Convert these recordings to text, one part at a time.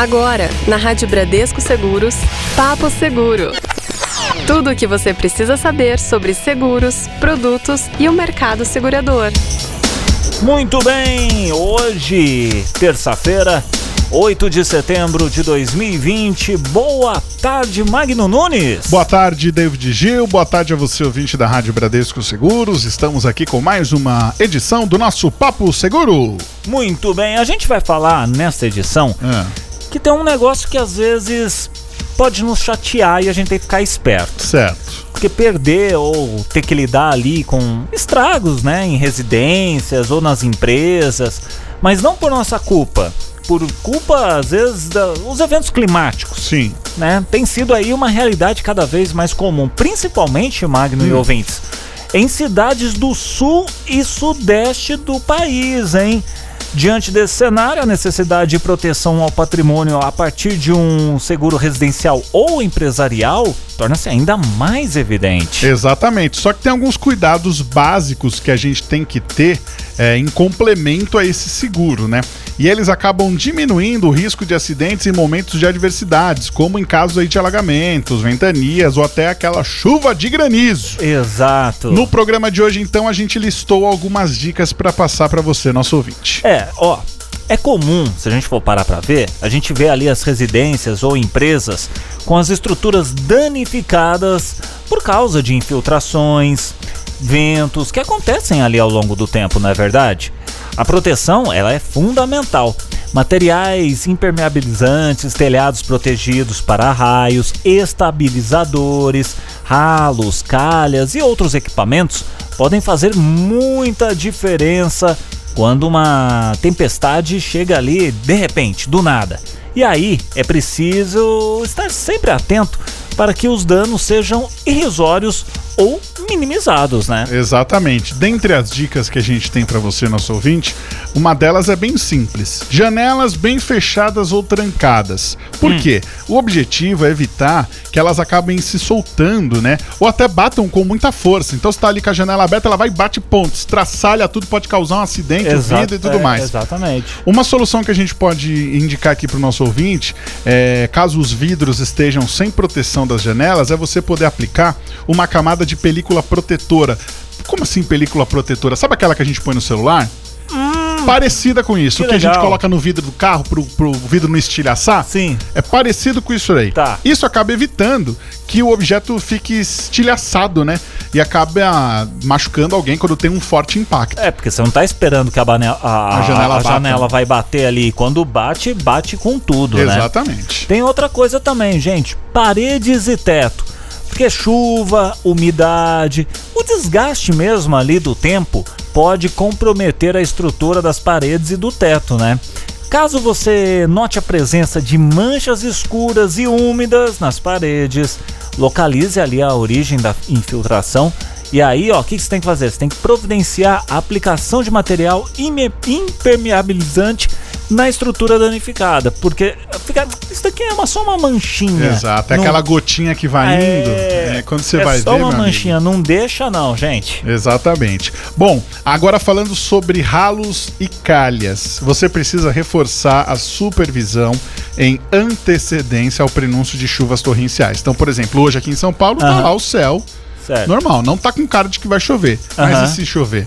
Agora, na Rádio Bradesco Seguros, Papo Seguro. Tudo o que você precisa saber sobre seguros, produtos e o mercado segurador. Muito bem, hoje, terça-feira, 8 de setembro de 2020. Boa tarde, Magno Nunes. Boa tarde, David Gil. Boa tarde a você, ouvinte da Rádio Bradesco Seguros. Estamos aqui com mais uma edição do nosso Papo Seguro. Muito bem, a gente vai falar nesta edição É, que tem um negócio que às vezes pode nos chatear e a gente tem que ficar esperto. certo. Porque perder ou ter que lidar ali com estragos, né, em residências ou nas empresas, mas não por nossa culpa, por culpa às vezes dos eventos climáticos, Sim. né? Tem sido aí uma realidade cada vez mais comum, principalmente, Magno e ouvintes, em cidades do sul e sudeste do país, hein? Diante desse cenário, a necessidade de proteção ao patrimônio a partir de um seguro residencial ou empresarial torna-se ainda mais evidente. Exatamente. Só que tem alguns cuidados básicos que a gente tem que ter é, em complemento a esse seguro, né? E eles acabam diminuindo o risco de acidentes em momentos de adversidades, como em casos aí de alagamentos, ventanias ou até aquela chuva de granizo. Exato. No programa de hoje, então, a gente listou algumas dicas para passar para você, nosso ouvinte. É, ó, é comum, se a gente for parar pra ver, a gente vê ali as residências ou empresas com as estruturas danificadas por causa de infiltrações, ventos que acontecem ali ao longo do tempo, não é verdade? A proteção, ela é fundamental. Materiais impermeabilizantes, telhados protegidos para raios, estabilizadores, ralos, calhas e outros equipamentos podem fazer muita diferença quando uma tempestade chega ali de repente, do nada. E aí é preciso estar sempre atento para que os danos sejam irrisórios ou minimizados, né? Exatamente. Dentre as dicas que a gente tem para você, nosso ouvinte, uma delas é bem simples: janelas bem fechadas ou trancadas. Por quê? O objetivo é evitar que elas acabem se soltando, né? Ou até batam com muita força. Então, se tá ali com a janela aberta, ela vai e bate pontos, estraçalha tudo, pode causar um acidente, Exato, vidro e tudo é, mais. Exatamente. Uma solução que a gente pode indicar aqui para o nosso ouvinte, é, caso os vidros estejam sem proteção das janelas, é você poder aplicar uma camada de película protetora. Como assim película protetora? Sabe aquela que a gente põe no celular? Parecida com isso, que que, a gente coloca no vidro do carro pro, pro vidro não estilhaçar. Sim. É parecido com isso aí. Tá. Isso acaba evitando que o objeto fique estilhaçado, né? E acabe ah, machucando alguém quando tem um forte impacto. É, porque você não tá esperando que a, bane- a- A janela a janela vai bater ali. Quando bate, bate com tudo, né? Exatamente. Tem outra coisa também, gente: paredes e teto. Porque chuva, umidade, o desgaste mesmo ali do tempo pode comprometer a estrutura das paredes e do teto, né? Caso você note a presença de manchas escuras e úmidas nas paredes, localize ali a origem da infiltração. E aí, ó, o que você tem que fazer? Você tem que providenciar a aplicação de material impermeabilizante na estrutura danificada, porque fica, isso daqui é uma, só uma manchinha. Exato. É Não- aquela gotinha que vai indo. É, quando você é vai só ver. uma meu amigo. manchinha, não deixa não, gente. Exatamente. Bom, agora falando sobre ralos e calhas, você precisa reforçar a supervisão em antecedência ao prenúncio de chuvas torrenciais. Então, por exemplo, hoje aqui em São Paulo tá Aham. lá o céu Certo. normal, não tá com cara de que vai chover. Mas e se chover?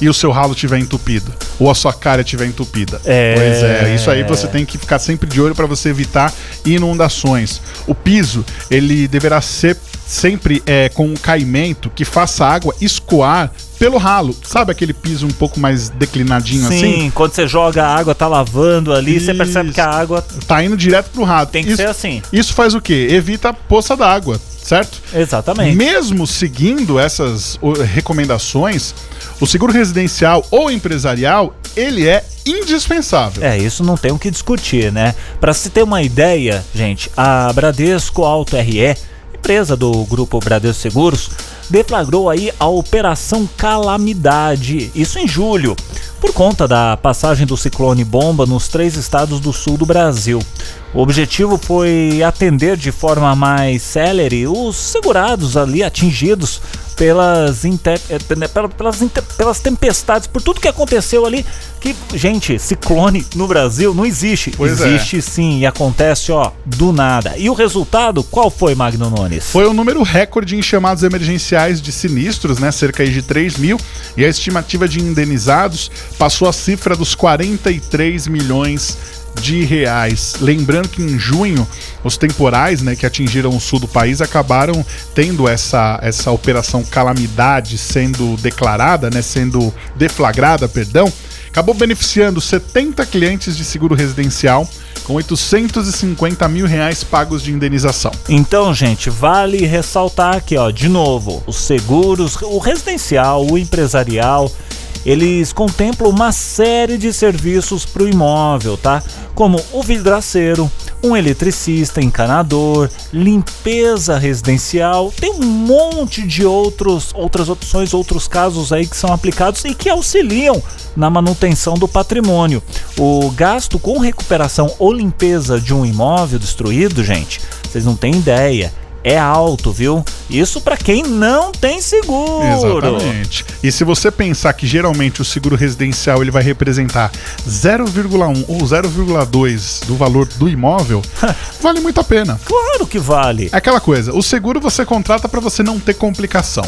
E o seu ralo tiver entupido? Ou a sua calha tiver entupida? É. Pois é, isso aí você tem que ficar sempre de olho para você evitar inundações. O piso, ele deverá ser sempre é, com um caimento que faça a água escoar pelo ralo. Sabe aquele piso um pouco mais declinadinho Sim, assim? quando você joga a água, tá lavando ali, você percebe Isso. que a água Tá indo direto pro ralo. tem que isso, ser assim. Isso faz o quê? Evita a poça d'água, certo? Exatamente. Mesmo seguindo essas recomendações, o seguro residencial ou empresarial, ele é indispensável. É, isso não tem o que discutir, né? Pra se ter uma ideia, gente, a Bradesco Auto RE, empresa do grupo Bradesco Seguros, deflagrou aí a Operação Calamidade, isso em julho, por conta da passagem do ciclone bomba nos três estados do sul do Brasil. O objetivo foi atender de forma mais célere os segurados ali atingidos pelas, inter, eh, né, pelas, inter, pelas tempestades, por tudo que aconteceu ali. Que, gente, ciclone no Brasil não existe. Pois é. existe sim, e acontece, ó, do nada. E o resultado, qual foi, Magno Nunes? Foi o número recorde em chamados emergenciais de sinistros, né? Cerca de 3 mil. E a estimativa de indenizados passou a cifra dos 43 milhões de reais. Lembrando que em junho os temporais, né, que atingiram o sul do país acabaram tendo essa, essa operação calamidade sendo declarada, né, sendo deflagrada, perdão, acabou beneficiando 70 clientes de seguro residencial com 850 mil reais pagos de indenização. Então, gente, vale ressaltar aqui, ó, de novo, os seguros, o residencial, o empresarial, eles contemplam uma série de serviços para o imóvel, tá? Como o vidraceiro, um eletricista, encanador, limpeza residencial, tem um monte de outros, outras opções, outros casos aí que são aplicados e que auxiliam na manutenção do patrimônio. O gasto com recuperação ou limpeza de um imóvel destruído, gente, vocês não têm ideia é alto, viu? Isso para quem não tem seguro. Exatamente. E se você pensar que geralmente o seguro residencial ele vai representar 0,1 ou 0,2 do valor do imóvel, vale muito a pena. Claro que vale. É aquela coisa, o seguro você contrata para você não ter complicação.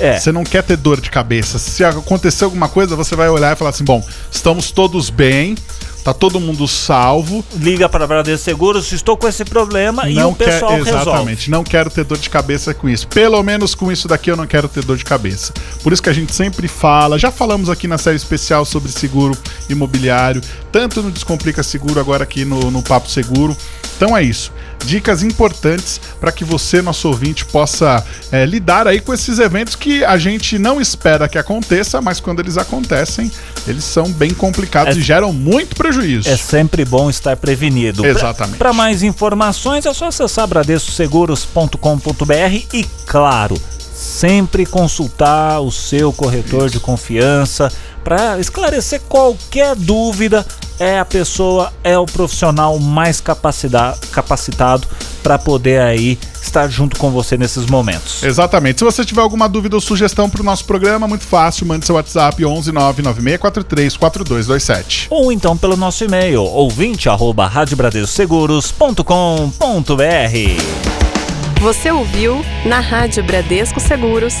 É. Você não quer ter dor de cabeça. Se acontecer alguma coisa, você vai olhar e falar assim: bom, estamos todos bem, tá todo mundo salvo. Liga para Bradesco Seguros, estou com esse problema e não o pessoal quer, exatamente, resolve. não quero ter dor de cabeça com isso. Pelo menos com isso daqui eu não quero ter dor de cabeça. Por isso que a gente sempre fala, já falamos aqui na série especial sobre seguro imobiliário, tanto no Descomplica Seguro, agora aqui no, no Papo Seguro. Então é isso. Dicas importantes para que você, nosso ouvinte, possa é, lidar aí com esses eventos que a gente não espera que aconteça, mas quando eles acontecem, eles são bem complicados É- e geram muito prejuízo. É sempre bom estar prevenido. Exatamente. Para mais informações é só acessar bradescoseguros.com.br e, claro, sempre consultar o seu corretor de confiança para esclarecer qualquer dúvida. É a pessoa, é o profissional mais capacitado para poder aí estar junto com você nesses momentos. Exatamente. Se você tiver alguma dúvida ou sugestão para o nosso programa, muito fácil, mande seu WhatsApp 11 99643 4227. Ou então pelo nosso e-mail ouvinte arroba Você ouviu na Rádio Bradesco Seguros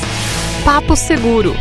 Papo Seguro.